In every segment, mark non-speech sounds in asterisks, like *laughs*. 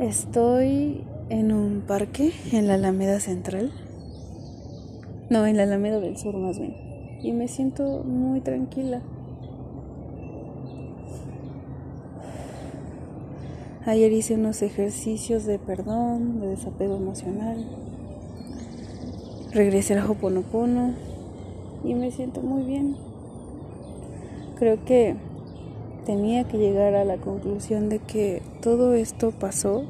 Estoy en un parque en la Alameda Central. No, en la Alameda del Sur más bien. Y me siento muy tranquila. Ayer hice unos ejercicios de perdón, de desapego emocional. Regresé al Hoponopono y me siento muy bien. Creo que tenía que llegar a la conclusión de que todo esto pasó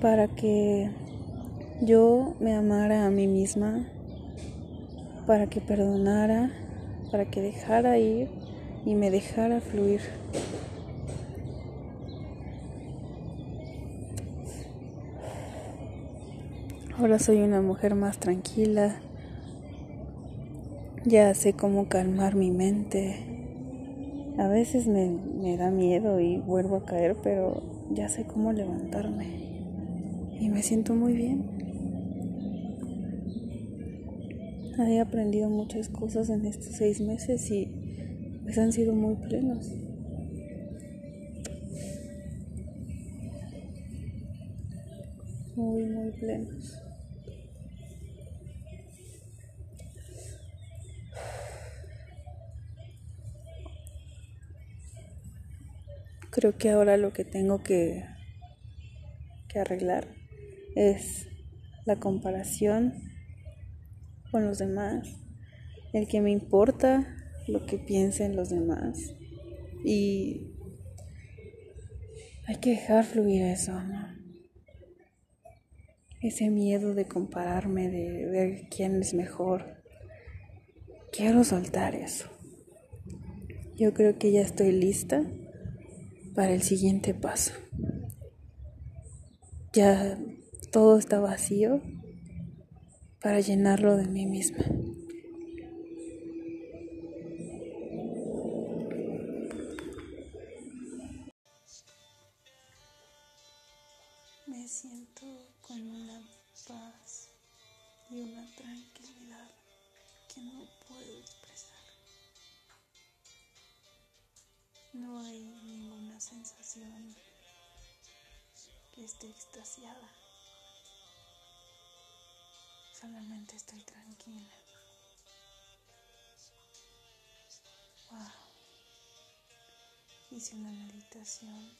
para que yo me amara a mí misma, para que perdonara, para que dejara ir y me dejara fluir. Ahora soy una mujer más tranquila, ya sé cómo calmar mi mente. A veces me, me, da miedo y vuelvo a caer, pero ya sé cómo levantarme. Y me siento muy bien. He aprendido muchas cosas en estos seis meses y pues han sido muy plenos. Muy, muy plenos. Creo que ahora lo que tengo que, que arreglar es la comparación con los demás, el que me importa lo que piensen los demás y hay que dejar fluir eso, Ese miedo de compararme, de ver quién es mejor. Quiero soltar eso. Yo creo que ya estoy lista para el siguiente paso. Ya todo está vacío para llenarlo de mí misma. Me siento con una paz y una tranquilidad que no puedo expresar. No hay sensación que esté extasiada. Solamente estoy tranquila. Wow. Hice una meditación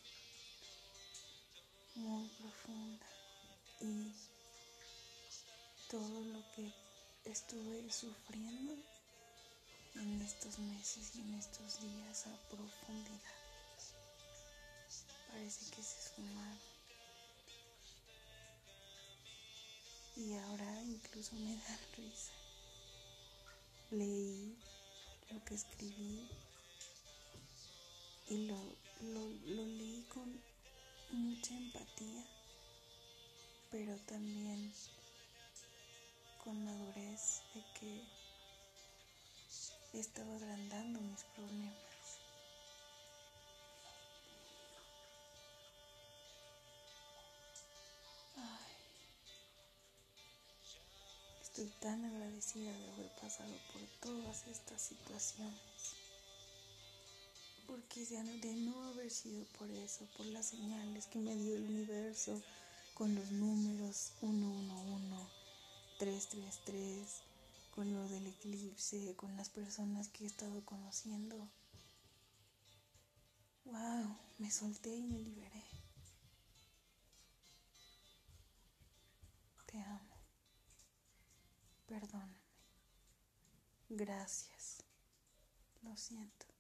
muy profunda y todo lo que estuve sufriendo en estos meses y en estos días a profundidad. Parece que se esfumaron. Y ahora incluso me da *laughs* risa. Leí lo que escribí y lo, lo, lo leí con mucha empatía, pero también con madurez de que estaba agrandando mis problemas. Estoy tan agradecida de haber pasado por todas estas situaciones. Porque de no haber sido por eso, por las señales que me dio el universo con los números 111, 333, con lo del eclipse, con las personas que he estado conociendo. Wow, me solté y me liberé. Perdóname. Gracias. Lo siento.